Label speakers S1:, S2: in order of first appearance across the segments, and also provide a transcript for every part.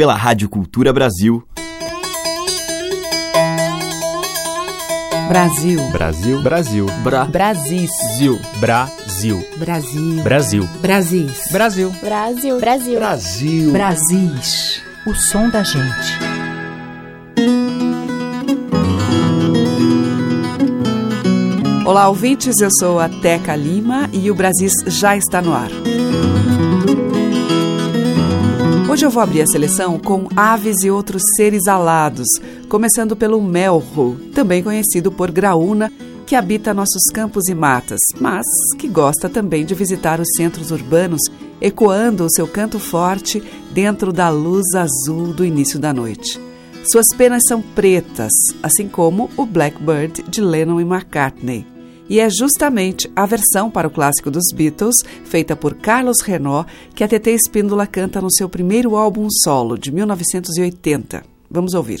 S1: pela Rádio Cultura Brasil.
S2: Brasil.
S3: Brasil. Brasil.
S2: Bra. Brasis.
S3: Zil. Brasil.
S2: Brasil.
S3: Brasil.
S2: Brasis.
S3: Brasil.
S4: Brasil. Brasil.
S5: Brasil.
S2: Brasis. O som da gente. Olá, ouvintes. Eu sou a Teca Lima e o Brasis já está no ar. Hoje eu vou abrir a seleção com aves e outros seres alados, começando pelo melro, também conhecido por graúna, que habita nossos campos e matas, mas que gosta também de visitar os centros urbanos, ecoando o seu canto forte dentro da luz azul do início da noite. Suas penas são pretas, assim como o Blackbird de Lennon e McCartney. E é justamente a versão para o clássico dos Beatles, feita por Carlos Renault, que a TT Espíndola canta no seu primeiro álbum solo, de 1980. Vamos ouvir.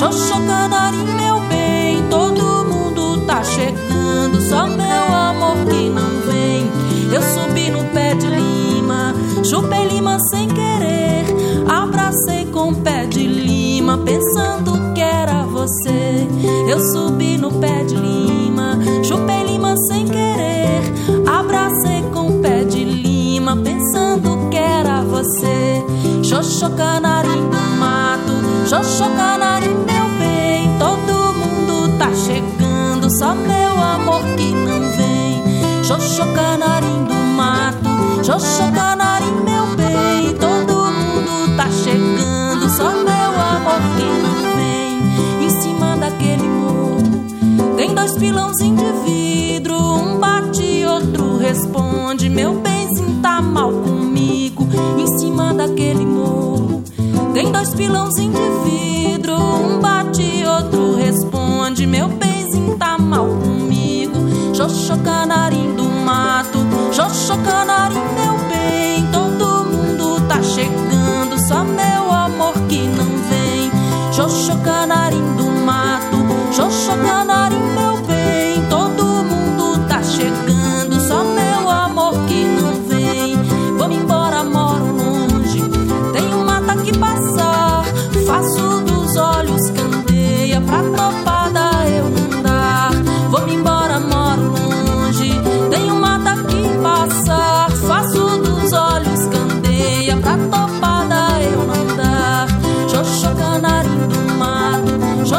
S6: Xoxô, canarim, meu bem, todo mundo tá chegando. Só meu amor que não vem. Eu subi no pé de lima, chupei lima sem querer. Abracei com pé de lima, pensando que era você. Eu subi no pé de lima, chupei lima sem querer. Abracei com pé de lima, pensando que era você. Xoxô, canarim do mato, xoxô, canarim No soy xoxo, canarinho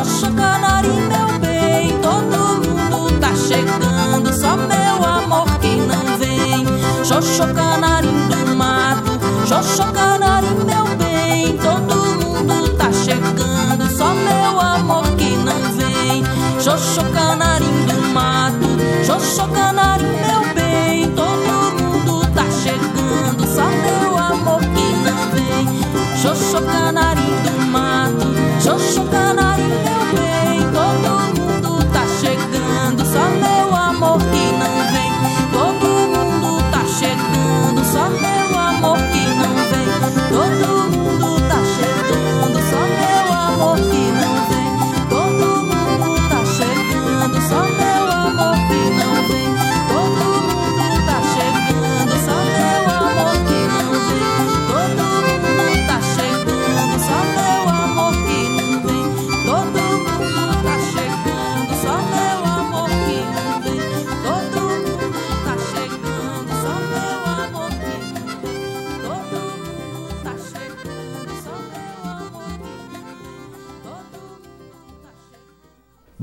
S6: Brocha, canari, meu bem, todo mundo tá chegando, só meu amor que não vem. Xoxô, canarim do mato, xoxô, canarim.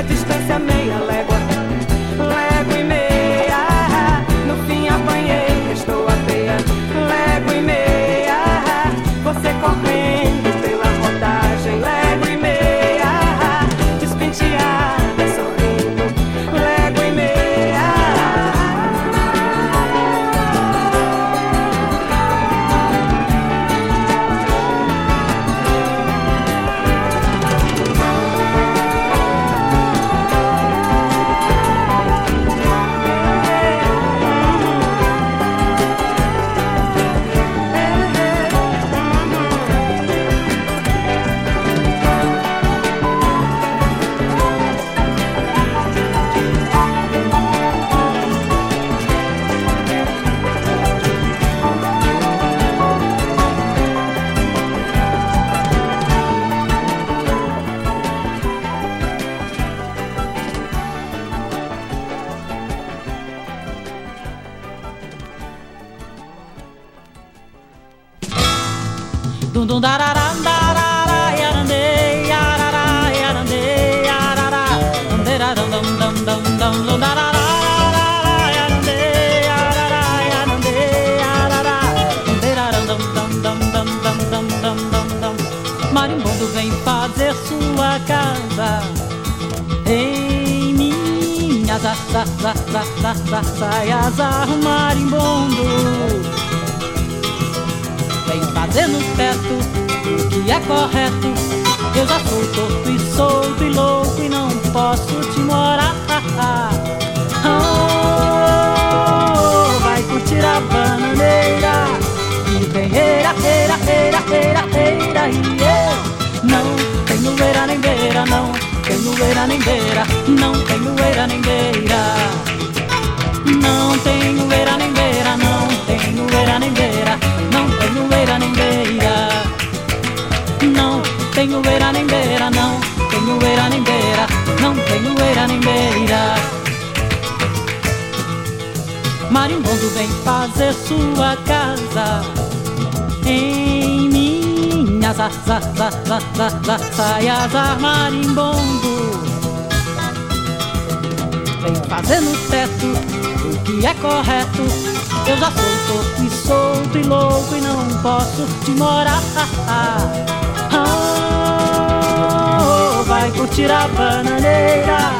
S6: I just eira nem beira, não tenho eira nem beira. Não tenho eira nem beira, não tenho eira nem beira, não tenho eira nem beira. Não tenho eira nem beira, não tenho eira nem beira, não tenho eira nem beira. Marimbondo vem fazer sua casa em minhas za, za, saias marimbondo. Vem fazer no teto o que é correto. Eu já sou torto e solto e louco e não posso te morar. Oh, vai curtir a bananeira.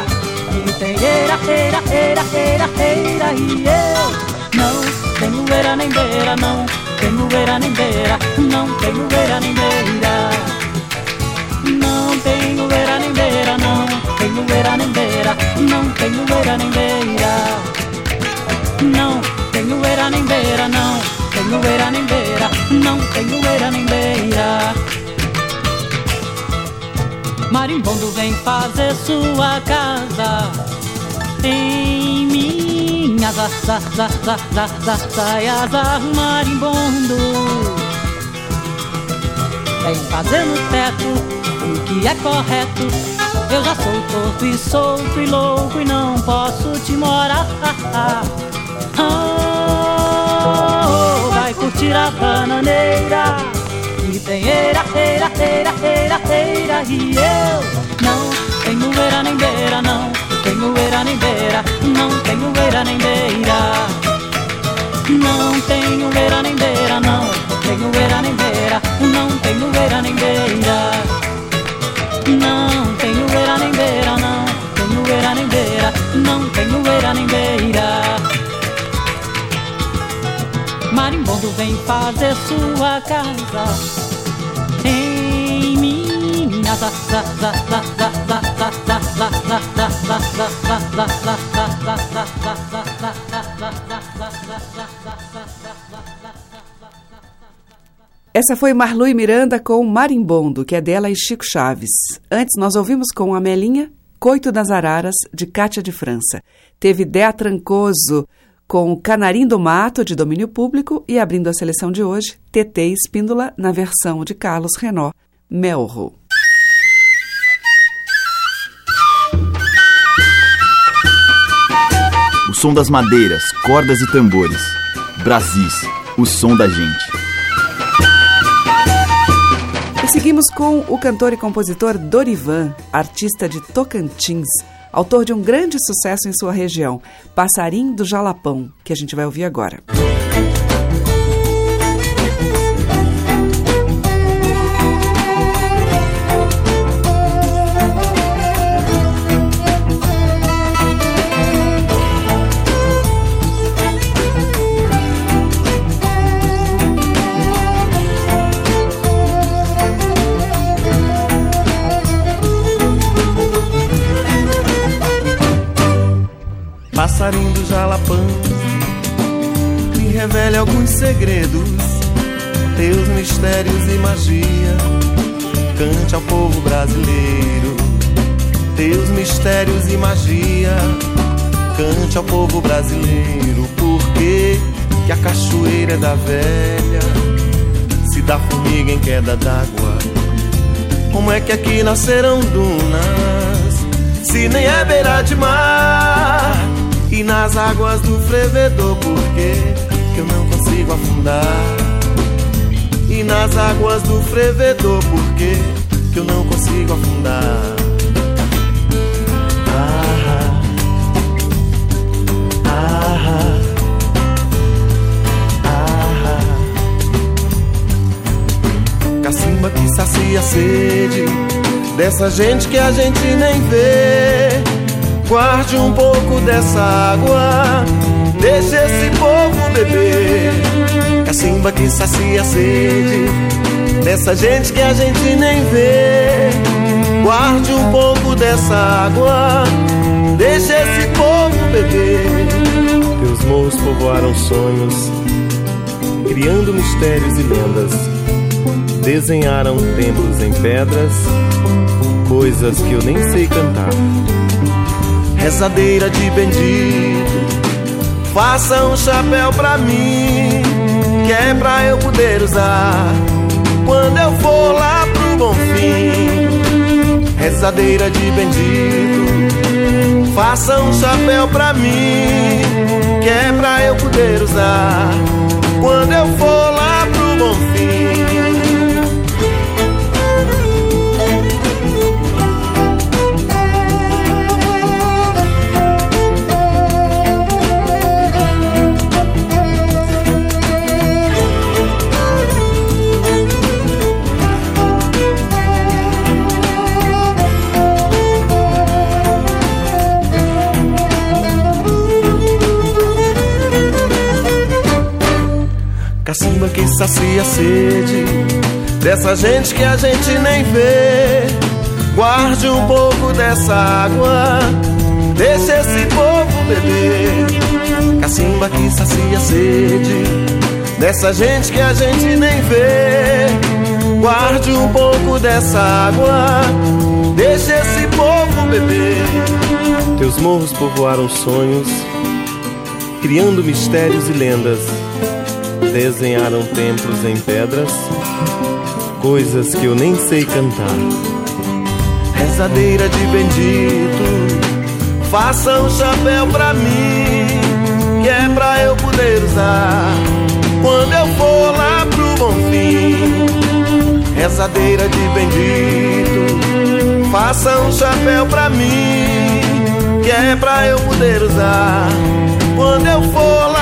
S6: E tem eira, eira, eira, eira, eira e eu não tenho eira nem beira, não tenho eira nem beira, não tenho eira nem beira. Não tenho eira nem beira, não tenho eira nem beira, não tenho eira nem beira. Não tenho eira nem beira, não tenho eira nem beira, não tenho eira nem beira. Marimbondo vem fazer sua casa em minhas za, za, za, za, za, za, saias marimbondo. Vem fazer no teto o que é correto. Eu já sou torto e solto e louco e não posso te morar. Oh, vai curtir a bananeira. E tem eira, eira, eira, eira, eira E eu não tenho eira nem beira, não Tenho eira nem beira, não tenho eira nem beira Não tenho eira nem beira, não Tenho eira nem beira, não tenho eira nem beira Não tem lueira nem beira. Marimbondo vem fazer sua casa em Minas.
S7: Essa foi Marlui Miranda com Marimbondo, que é dela e Chico Chaves. Antes nós ouvimos com Amelinha Coito das Araras, de Cátia de França. Teve Dea Trancoso com Canarim do Mato, de domínio público, e abrindo a seleção de hoje, TT Espíndola, na versão de Carlos Renault, Melro.
S8: O som das madeiras, cordas e tambores. Brasis, o som da gente.
S7: Seguimos com o cantor e compositor Dorivan, artista de Tocantins, autor de um grande sucesso em sua região, Passarim do Jalapão, que a gente vai ouvir agora.
S9: Passarinho do jalapão Me revele alguns segredos Teus mistérios e magia. Cante ao povo brasileiro Teus mistérios e magia. Cante ao povo brasileiro Porque que a cachoeira é da velha? Se dá formiga em queda d'água Como é que aqui nasceram dunas? Se nem é beira de mar e nas águas do frevedor, por que eu não consigo afundar? E nas águas do frevedor, por que que eu não consigo afundar? Ah, ah, ah, Cacimba que sacia a sede dessa gente que a gente nem vê. Guarde um pouco dessa água, deixe esse povo beber. Cacimba que sacia a sede dessa gente que a gente nem vê. Guarde um pouco dessa água, deixe esse povo beber. Teus morros povoaram sonhos, criando mistérios e lendas. Desenharam templos em pedras, coisas que eu nem sei cantar. Rezadeira de bendito, faça um chapéu pra mim, que é pra eu poder usar. Quando eu for lá pro bom fim. Rezadeira de bendito, faça um chapéu pra mim, que é pra eu poder usar sacia a sede dessa gente que a gente nem vê. Guarde um pouco dessa água, deixe esse povo beber. Cacimba que sacia a sede dessa gente que a gente nem vê. Guarde um pouco dessa água, deixe esse povo beber. Teus morros povoaram sonhos, criando mistérios e lendas desenharam templos em pedras, coisas que eu nem sei cantar. Rezadeira de bendito, faça um chapéu pra mim, que é pra eu poder usar quando eu for lá pro bom fim. Rezadeira de bendito, faça um chapéu pra mim, que é pra eu poder usar quando eu for lá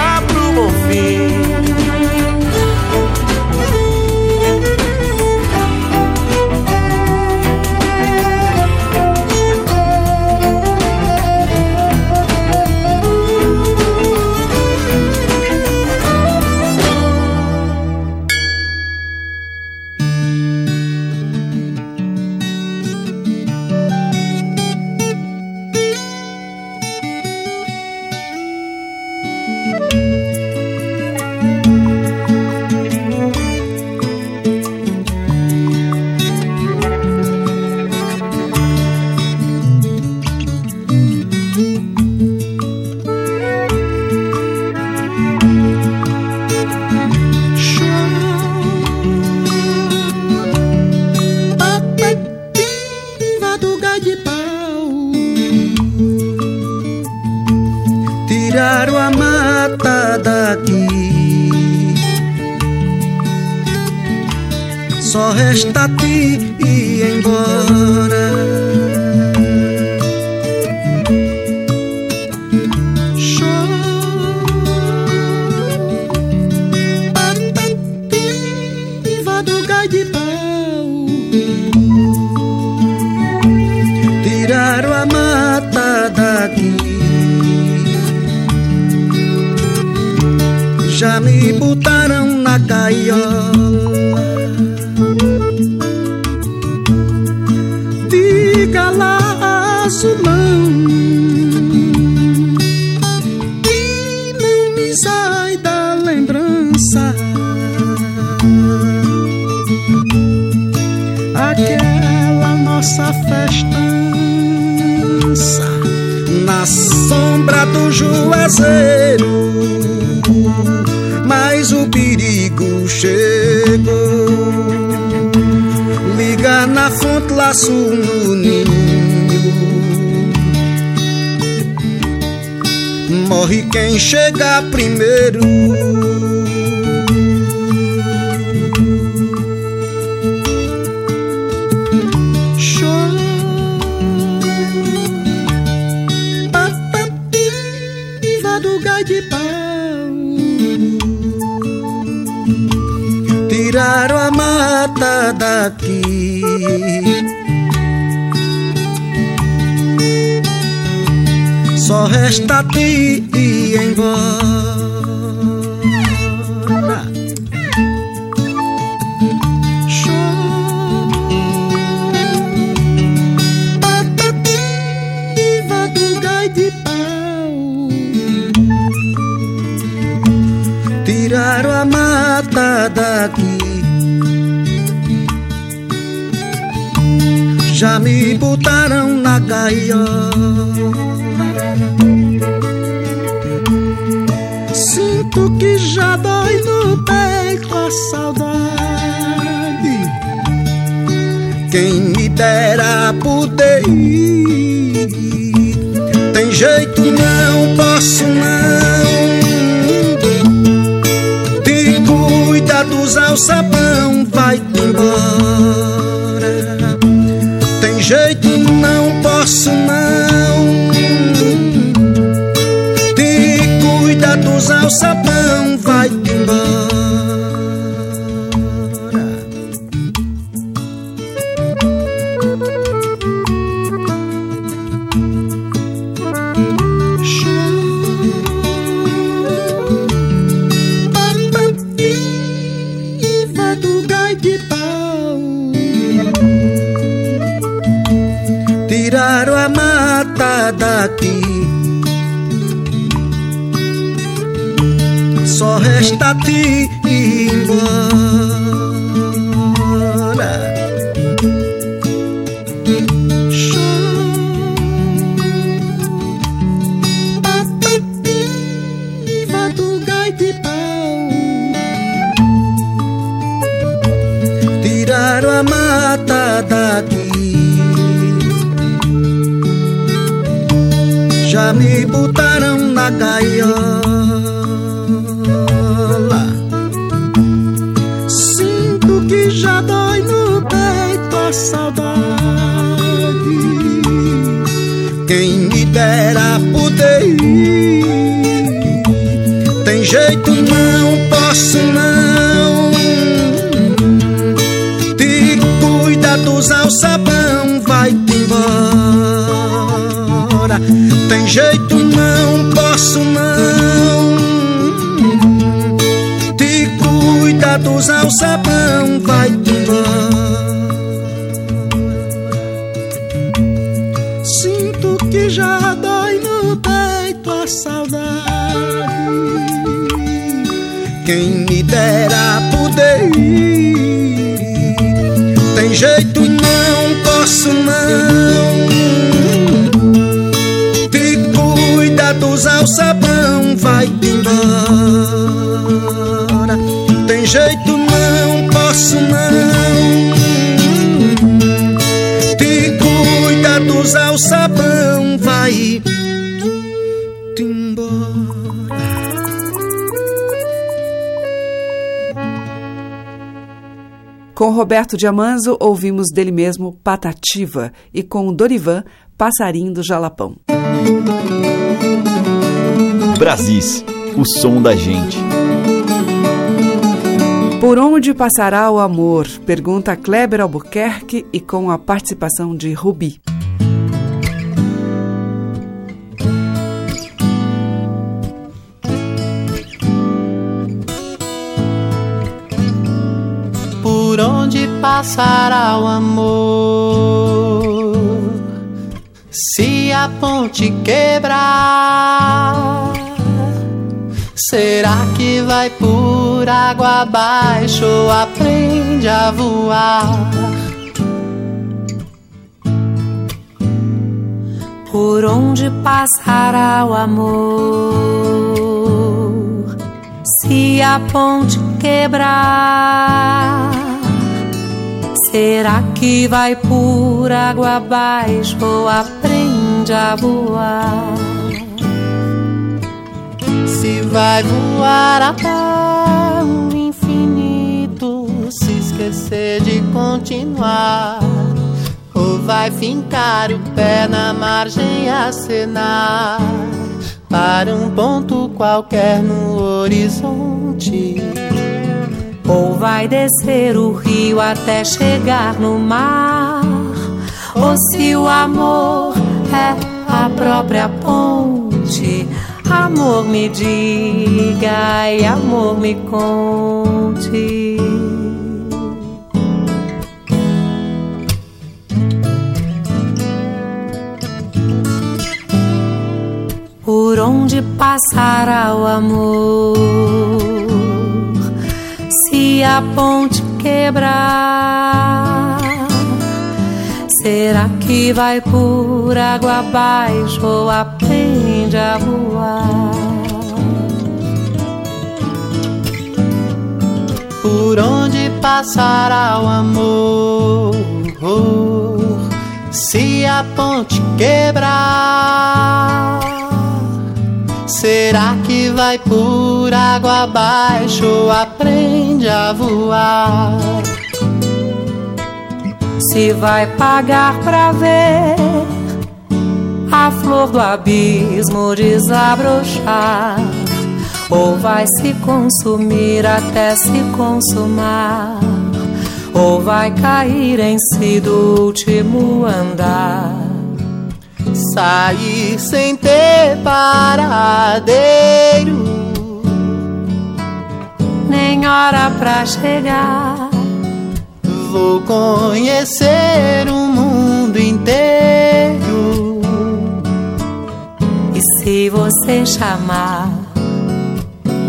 S10: Na fonte, laço no ninho Morre quem chega primeiro Tiraram a mata daqui. Só resta ti ir embora. Patativa do gai de pau. Tiraram a mata daqui. Me botaram na gaiola. Sinto que já dói no peito a saudade. Quem me dera poder ir. Tem jeito, não posso não. Te cuida dos alçapão, vai-te embora. Não daqui. Só resta ti ir embora. Gaiola. Sinto que já dói no peito a saudade. Quem me dera poder ir. Tem jeito, não posso não. Jeito, não posso não. Te cuida dos alçapão, vai-te embora. Sinto que já dói no peito a saudade. Quem me dera poder ir. Tem jeito, não posso não. Cuida dos alçapão, vai-te embora. Tem jeito, não posso não. Te cuida dos alçapão, vai-te embora.
S7: Com Roberto Diamanzo, ouvimos dele mesmo Patativa e com Dorivan, Passarinho do Jalapão.
S8: Brasis, o som da gente.
S7: Por onde passará o amor? Pergunta Kleber Albuquerque e com a participação de Rubi.
S11: por onde passará o amor. Se a ponte quebrar, será que vai por água abaixo ou aprende a voar?
S6: Por onde passará o amor? Se a ponte quebrar, será que vai por água abaixo ou aprende a voar?
S11: Se vai voar até o infinito, se esquecer de continuar. Ou vai fincar o pé na margem acenar. para um ponto qualquer no horizonte.
S6: Ou vai descer o rio até chegar no mar. Ou se o amor é a própria ponte, amor me diga e amor me conte. Por onde passará o amor? Se a ponte quebrar, será que vai por água abaixo ou aprende a voar?
S11: Por onde passará o amor? Se a ponte quebrar Será que vai por água abaixo ou aprende a voar?
S6: Se vai pagar pra ver a flor do abismo desabrochar, ou vai se consumir até se consumar, ou vai cair em si do último andar
S11: sair sem ter paradeiro,
S6: nem hora pra chegar.
S11: Vou conhecer o mundo inteiro.
S6: E se você chamar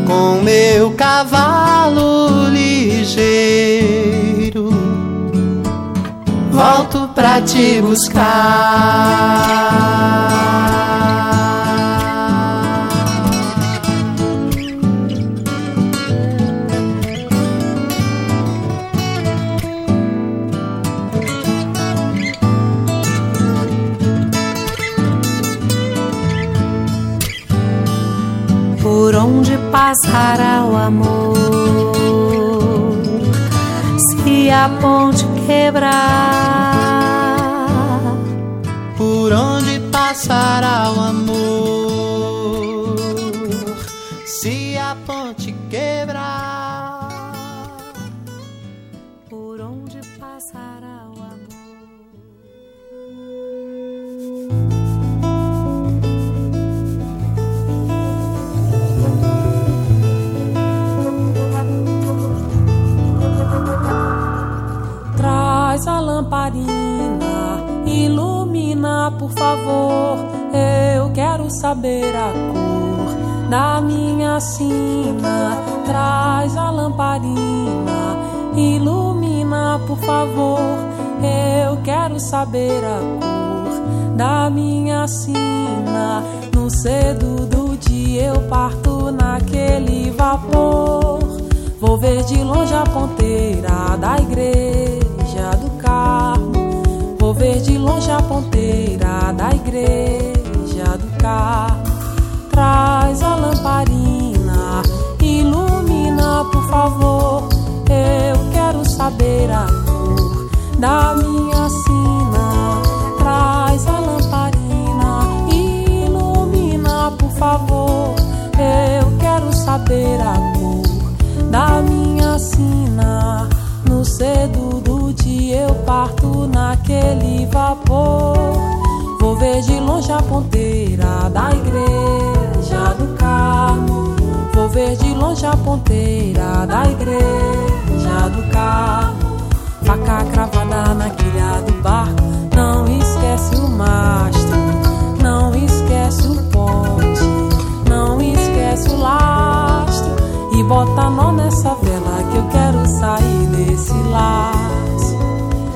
S11: com meu cavalo ligeiro volto pra te buscar.
S12: Cedo do dia eu parto naquele vapor. Vou ver de longe a ponteira da igreja do Carmo. Vou ver de longe a ponteira da igreja do Carmo. Faca cravada na quilha do barco. Não esquece o mastro, não esquece o ponte, não esquece o lastro. E bota nó nessa vela que eu quero sair desse laço.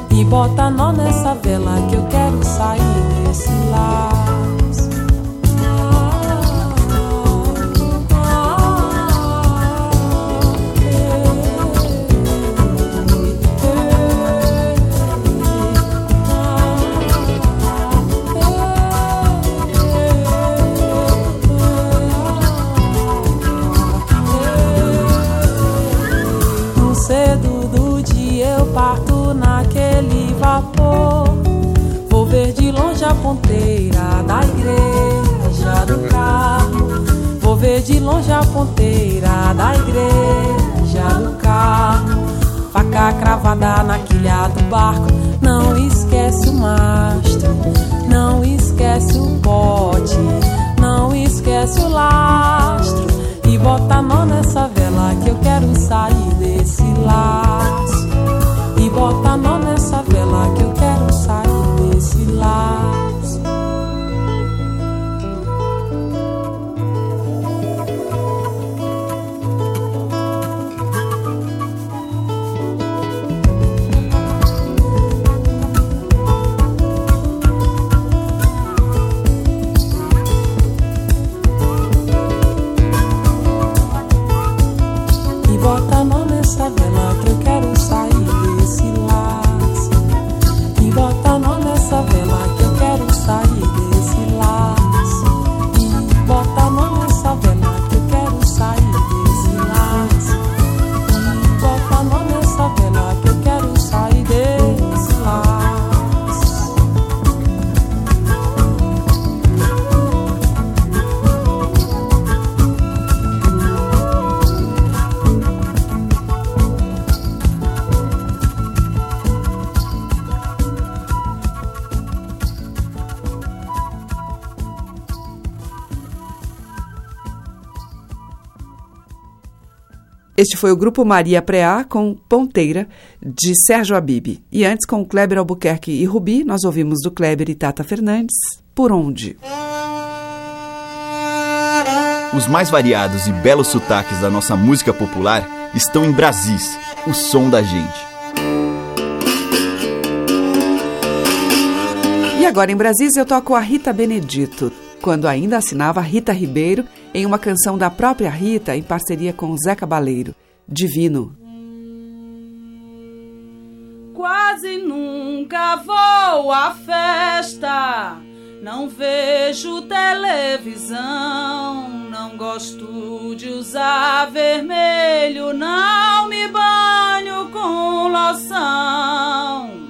S12: E bota nó nessa vela que eu quero sair desse laço. Ponteira da igreja do carro. ver de longe a ponteira da igreja do carro. Faca cravada na quilha do barco. Não esquece o mastro, não esquece o pote, não esquece o lastro. E bota a mão nessa vela que eu quero sair desse laço.
S7: Este foi o grupo Maria Preá com Ponteira, de Sérgio Abib. E antes, com Kleber Albuquerque e Rubi, nós ouvimos do Kleber e Tata Fernandes, Por Onde?
S8: Os mais variados e belos sotaques da nossa música popular estão em Brasis, o som da gente.
S7: E agora em Brasis eu toco a Rita Benedito, quando ainda assinava Rita Ribeiro em uma canção da própria Rita em parceria com Zé Cabaleiro, Divino.
S13: Quase nunca vou à festa, não vejo televisão, não gosto de usar vermelho, não me banho com loção.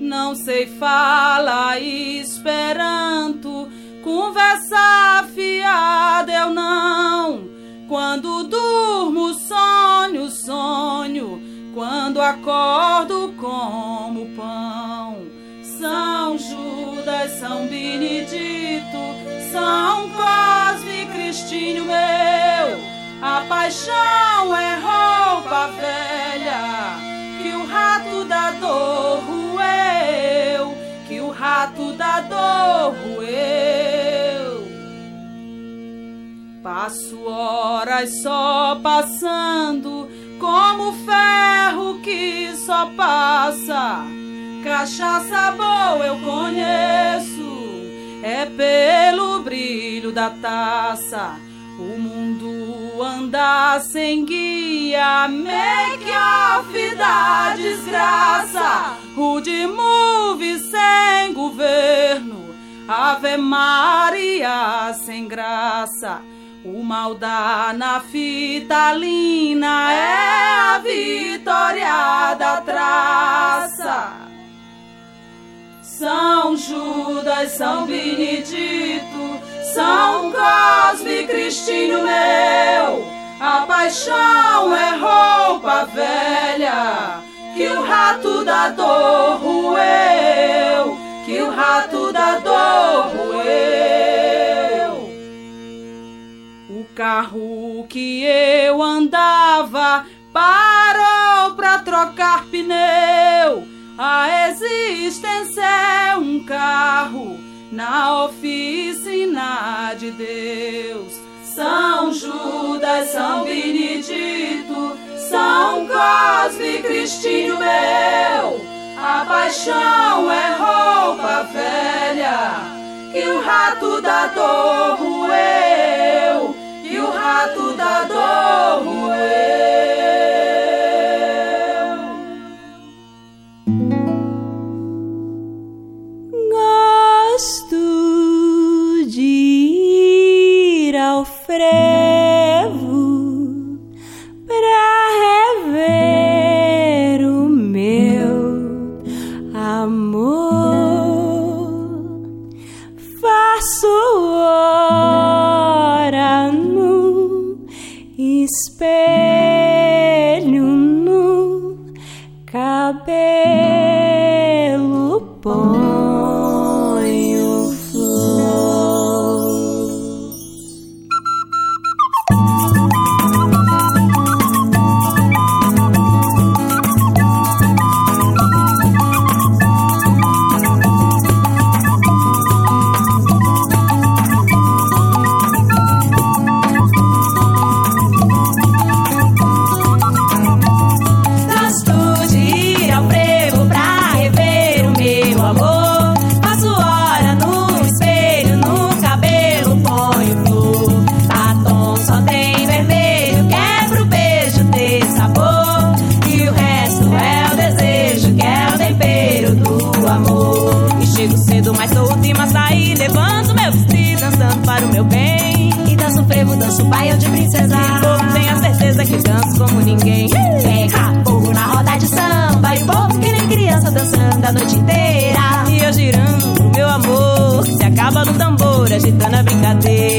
S13: Não sei falar esperanto Conversa fiada eu não. Quando durmo, sonho, sonho. Quando acordo, como pão. São Judas, São Benedito, São Cosme, Cristinho meu. A paixão é roupa velha que o rato da dor roeu que o rato da dor roeu. Passo horas só passando, como ferro que só passa. Cachaça boa eu conheço, é pelo brilho da taça. O mundo anda sem guia, make off da desgraça. Rude move sem governo, Ave Maria sem graça. O mal da naftalina é a vitória da traça. São Judas, São Benedito, São Cosme, Cristinho meu, a paixão é roupa velha que o rato da dor roeu, que o rato da dor roeu. Carro que eu andava parou pra trocar pneu. A existência é um carro na oficina de Deus. São Judas, São Benedito, São Cosme, Cristinho meu. A paixão é roupa velha que o rato da dor roeu, que o rato da dor
S14: ninguém. Pega fogo na roda de samba e povo que nem criança dançando a noite inteira. E eu girando, meu amor, se acaba no tambor, agitando a brincadeira.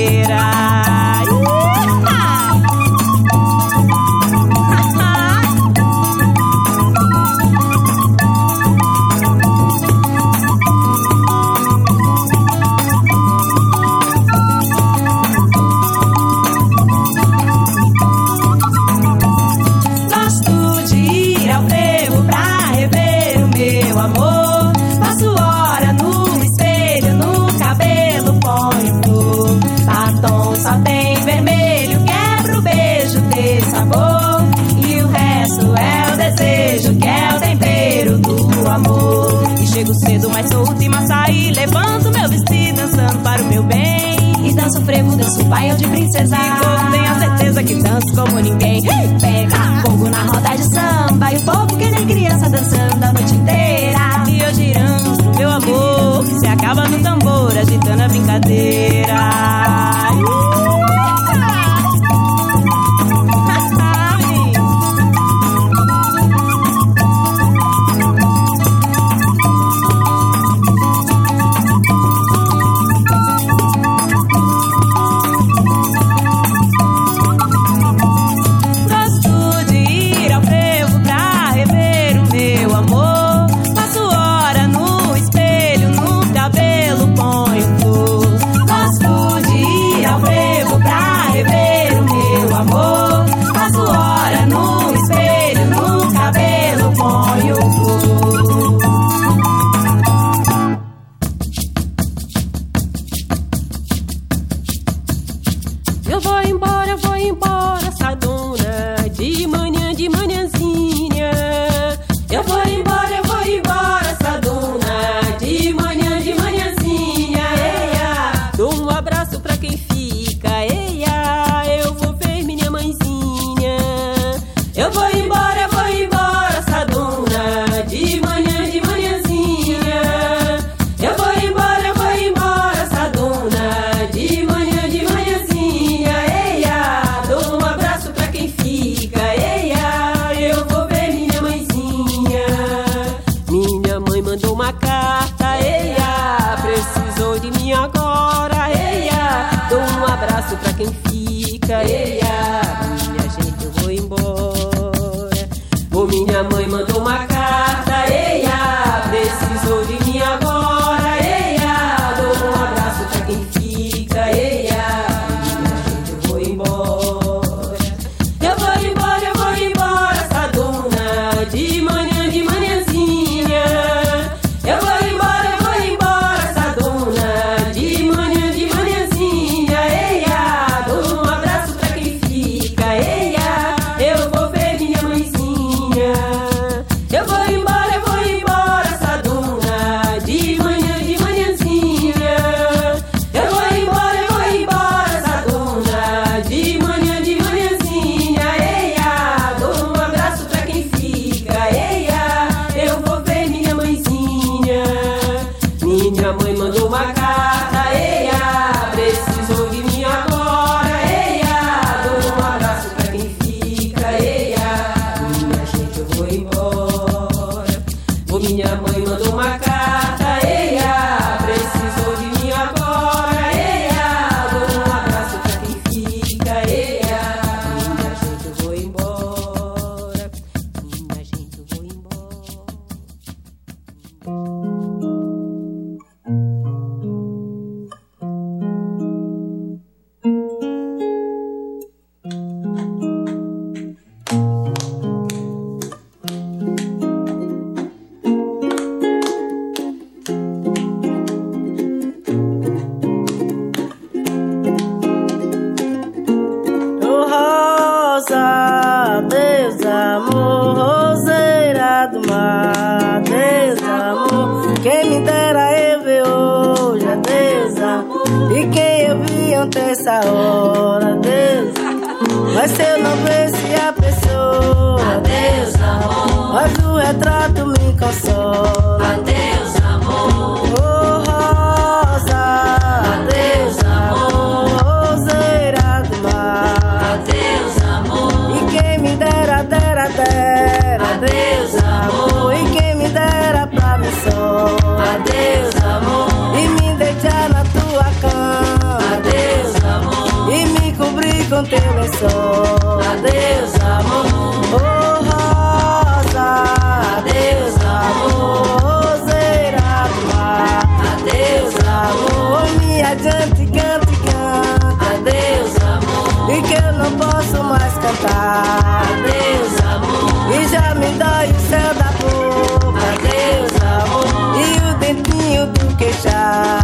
S15: Posso mais cantar,
S6: adeus amor.
S15: E já me dói o céu da boca,
S6: adeus amor.
S15: E o dentinho do queixar,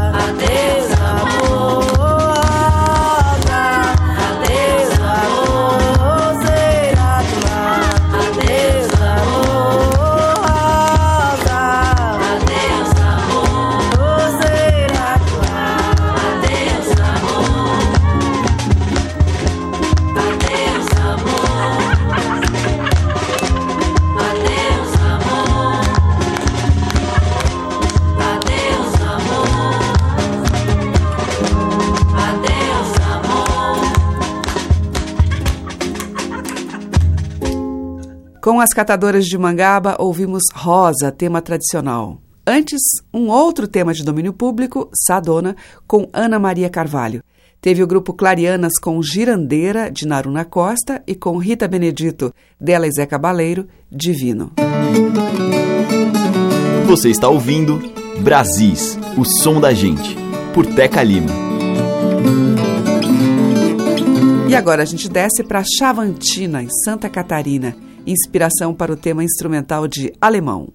S7: Com as catadoras de Mangaba, ouvimos Rosa, tema tradicional. Antes, um outro tema de domínio público, Sadona, com Ana Maria Carvalho. Teve o grupo Clarianas com Girandeira, de Naruna Costa, e com Rita Benedito, dela e Zé Cabaleiro, Divino.
S8: Você está ouvindo Brasis, o som da gente, por Teca Lima.
S7: E agora a gente desce para Chavantina, em Santa Catarina, inspiração para o tema instrumental de Alemão.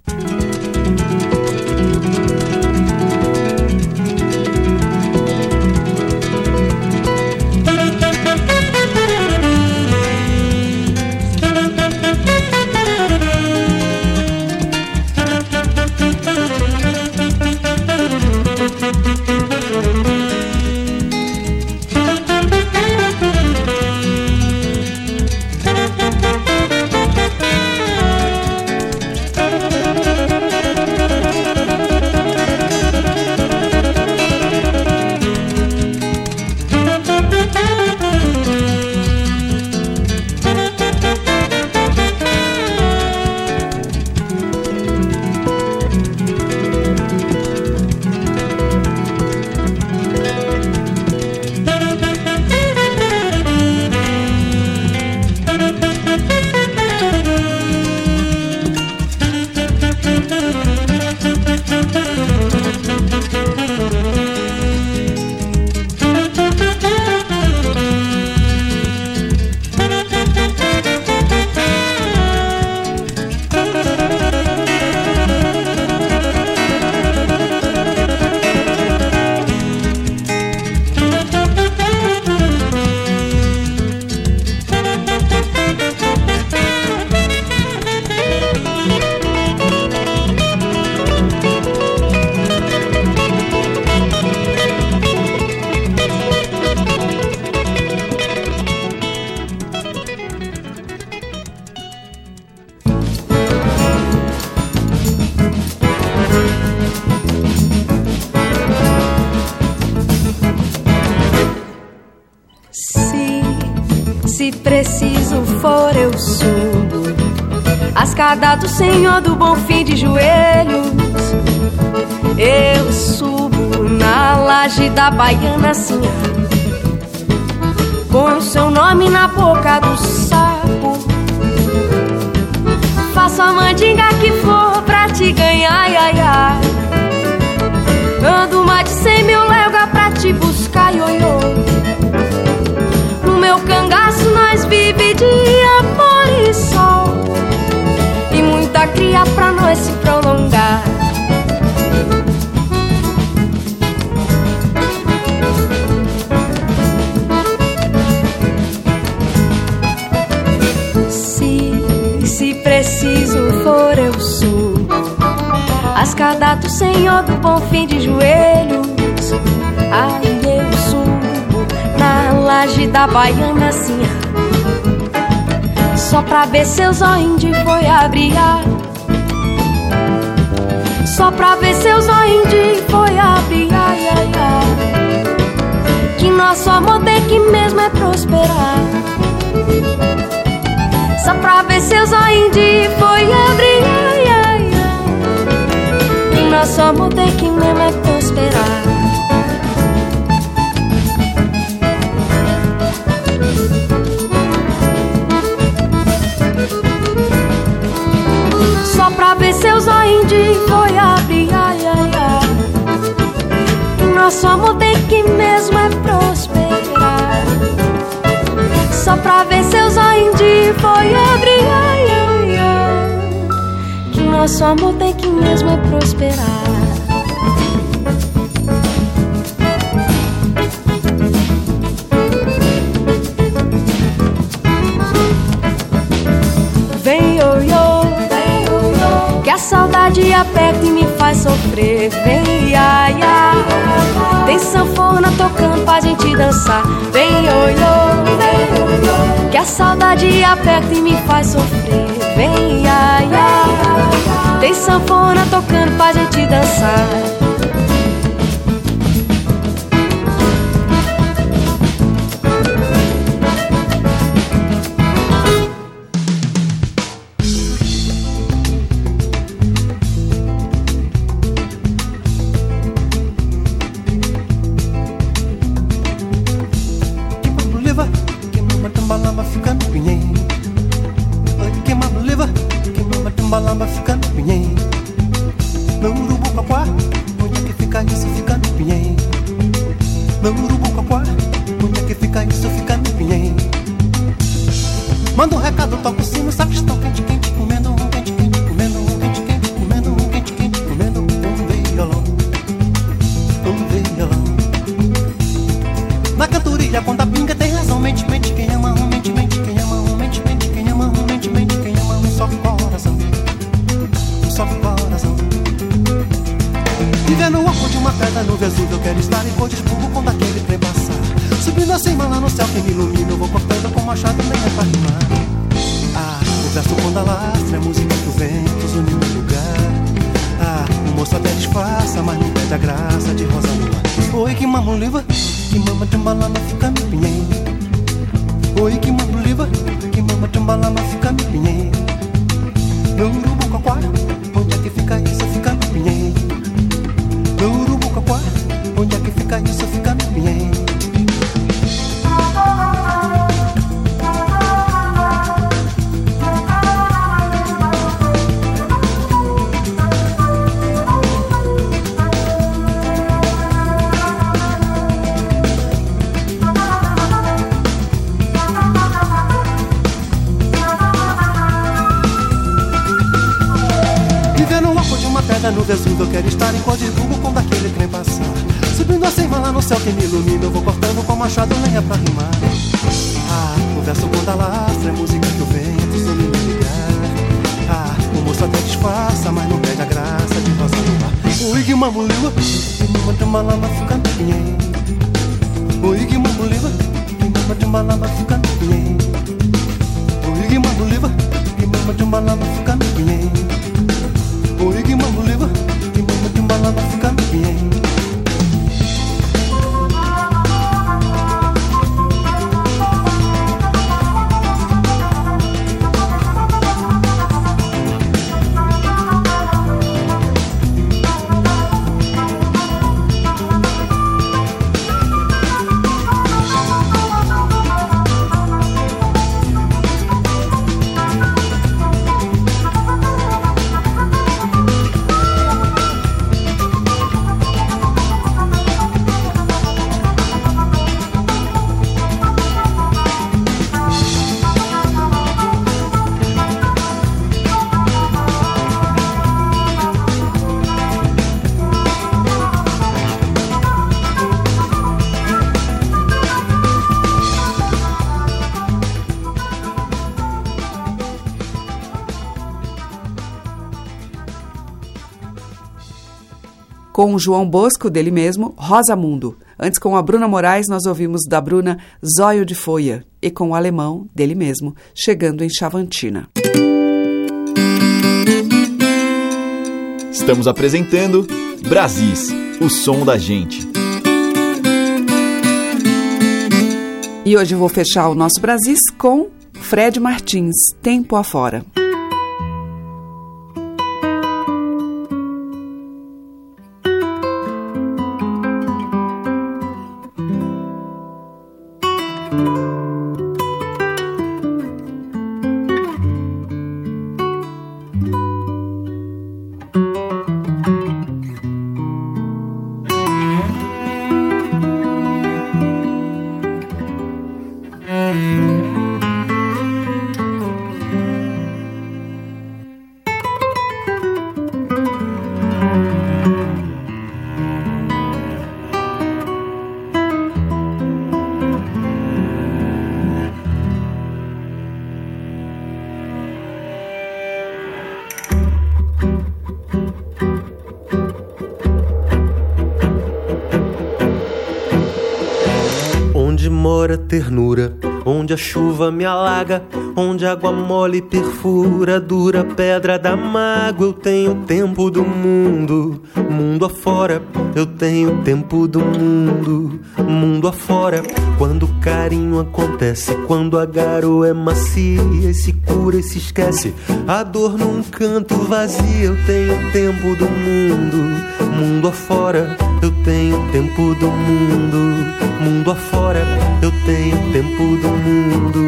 S16: A escada do Senhor do Bom Fim de joelhos. Eu subo na laje da baiana assim, com o seu nome na boca do sapo. Faço a mandinga que for pra te ganhar, ai, ai. Ando mais de cria pra nós se prolongar preciso for, eu sou. A do Senhor do bom fim de joelhos. Aí eu subo na laje da baiana assim. Só pra ver seus olhos de foi abrir. Só pra ver seus olhos foi abrir. Ai, ai, ai. Que nosso amor tem que mesmo é prosperar. Só pra ver seus olhos foi abrir. Ai, ai, ai. Que nosso amor tem que mesmo é prosperar. Seus olhos de foi abrir. Ai, ai, ai. Nosso amor tem que mesmo é prosperar. Só pra ver olhos de foi abrir. Ai, ai, ai. Que nosso amor tem que mesmo é prosperar. Aperta e me faz sofrer. Vem, ai, ai, tem sanfona tocando pra gente dançar. Vem, yo, que a saudade aperta e me faz sofrer. Vem, ai, ai, tem sanfona tocando pra gente dançar.
S9: Pedra no Vesúvio Eu quero estar em Código quando aquele trem passar. Subindo acima lá no céu que me ilumina Eu vou cortando com machado lenha pra rimar. Ah, o verso quando alastra É música que o vento some me ligar. Ah, o moço até disfarça Mas não perde a graça de rosa no ar Que mama de malama fica mamulila Que mama de malama fica mamulila Que mama de malama fica no mama de balada fica bem.
S7: Com o João Bosco, dele mesmo, Rosa Mundo. Antes, com a Bruna Moraes, nós ouvimos da Bruna Zóio de Folha. E com o alemão, dele mesmo, chegando em Chavantina.
S8: Estamos apresentando Brasis, o som da gente.
S7: E hoje eu vou fechar o nosso Brasis com Fred Martins, Tempo Afora.
S9: Onde a chuva me alaga, onde a água mole perfura, dura pedra da mágoa. Eu tenho tempo do mundo, mundo afora. Eu tenho tempo do mundo, mundo afora. Quando o carinho acontece, quando a garoa é macia e se cura e se esquece, a dor num canto vazio. Eu tenho tempo do mundo, mundo afora. Eu tenho tempo do mundo mundo afora, eu tenho tempo do mundo.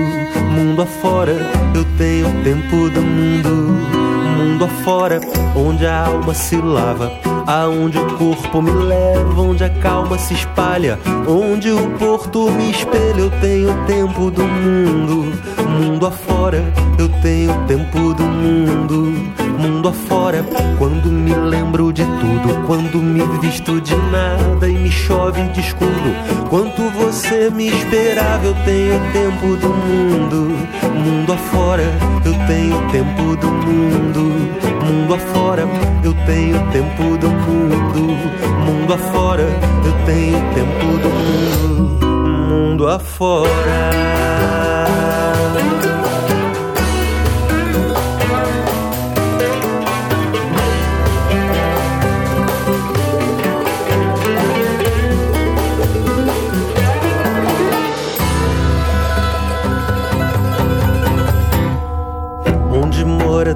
S9: Mundo afora, eu tenho tempo do mundo. Mundo afora, onde a alma se lava, aonde o corpo me leva, onde a calma se espalha, onde o porto me espelha, eu tenho tempo do mundo. Mundo afora, eu tenho tempo do mundo mundo afora. Quando me lembro de tudo, quando me visto de nada e me chove de escuro. Quanto você me esperava, eu tenho tempo do mundo. Mundo afora, eu tenho tempo do mundo. Mundo afora, eu tenho tempo do mundo. Mundo afora, eu tenho tempo do mundo. Mundo afora.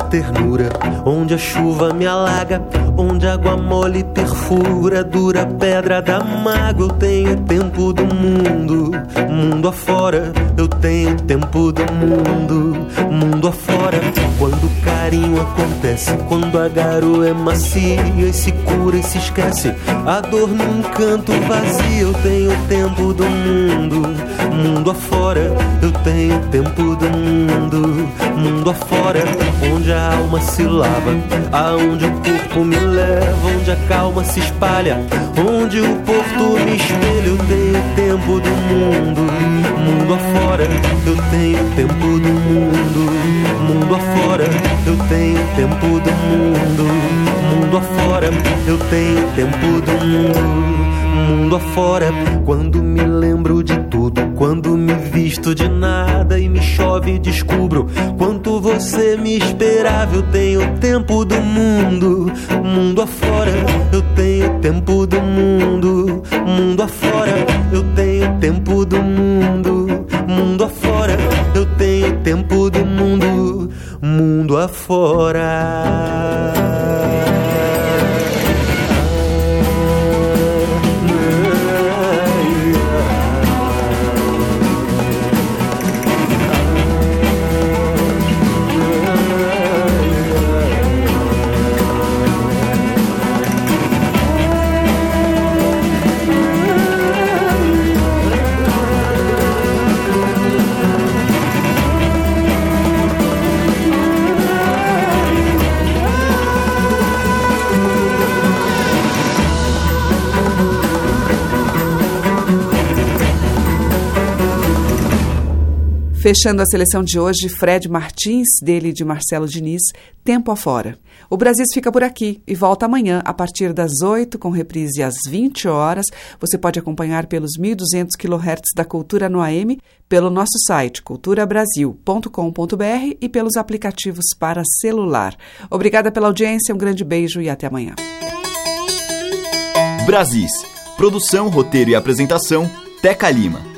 S9: Ternura, onde a chuva me alaga, onde a água mole perfura, dura pedra da mágoa. Eu tenho tempo do mundo, mundo afora. Eu tenho tempo do mundo, mundo afora. Quando o carinho acontece, quando a garoa é macia e se cura e se esquece, a dor num canto vazio. Eu tenho tempo do mundo, mundo afora. Eu tenho tempo do mundo, mundo afora. Onde a alma se lava, aonde o corpo me leva, onde a calma se espalha, onde o porto me espelha. Eu tenho tempo do mundo, mundo afora. Eu tenho tempo do mundo, mundo afora. Eu tenho tempo do mundo, mundo afora. Eu tenho tempo do mundo, mundo afora. Quando me lembro de tudo, quando me visto de nada e me chove descubro quanto você me esperava. Eu tenho tempo do mundo, mundo afora. Eu tenho tempo do mundo, mundo afora. Eu tenho tempo do mundo, mundo afora. Eu tenho tempo do mundo, mundo afora.
S7: Fechando a seleção de hoje, Fred Martins, dele de Marcelo Diniz, Tempo Afora. O Brasil fica por aqui e volta amanhã a partir das 8, com reprise às 20 horas. Você pode acompanhar pelos 1.200 kHz da Cultura no AM, pelo nosso site culturabrasil.com.br e pelos aplicativos para celular. Obrigada pela audiência, um grande beijo e até amanhã.
S1: Brasis. Produção, roteiro e apresentação, Teca Lima.